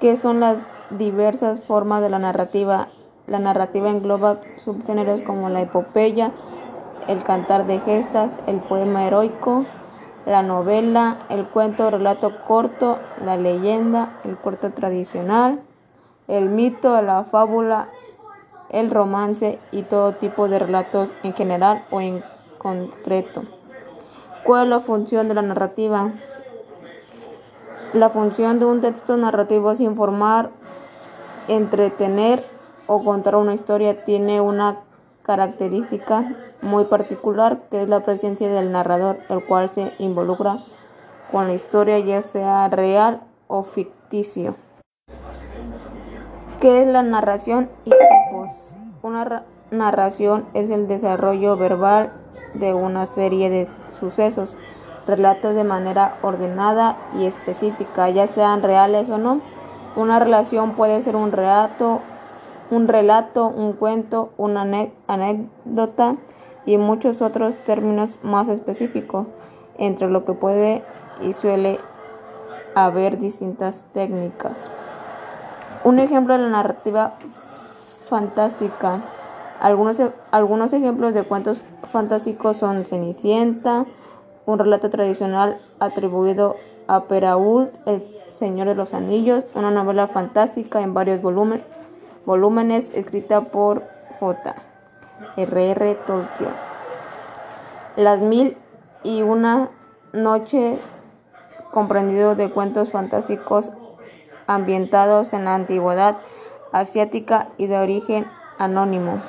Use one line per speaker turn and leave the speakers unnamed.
¿Qué son las diversas formas de la narrativa? La narrativa engloba subgéneros como la epopeya, el cantar de gestas, el poema heroico, la novela, el cuento relato corto, la leyenda, el corto tradicional, el mito, la fábula, el romance y todo tipo de relatos en general o en concreto. ¿Cuál es la función de la narrativa? La función de un texto narrativo es informar, entretener o contar una historia. Tiene una característica muy particular que es la presencia del narrador, el cual se involucra con la historia ya sea real o ficticio. ¿Qué es la narración y tipos? Una narración es el desarrollo verbal de una serie de sucesos relatos de manera ordenada y específica, ya sean reales o no. Una relación puede ser un relato, un relato, un cuento, una anécdota y muchos otros términos más específicos, entre lo que puede y suele haber distintas técnicas. Un ejemplo de la narrativa fantástica. Algunos, algunos ejemplos de cuentos fantásticos son Cenicienta, un relato tradicional atribuido a Perault, El Señor de los Anillos, una novela fantástica en varios volúmenes escrita por J. R. R. Tolkien. Las mil y una noche comprendido de cuentos fantásticos ambientados en la antigüedad asiática y de origen anónimo.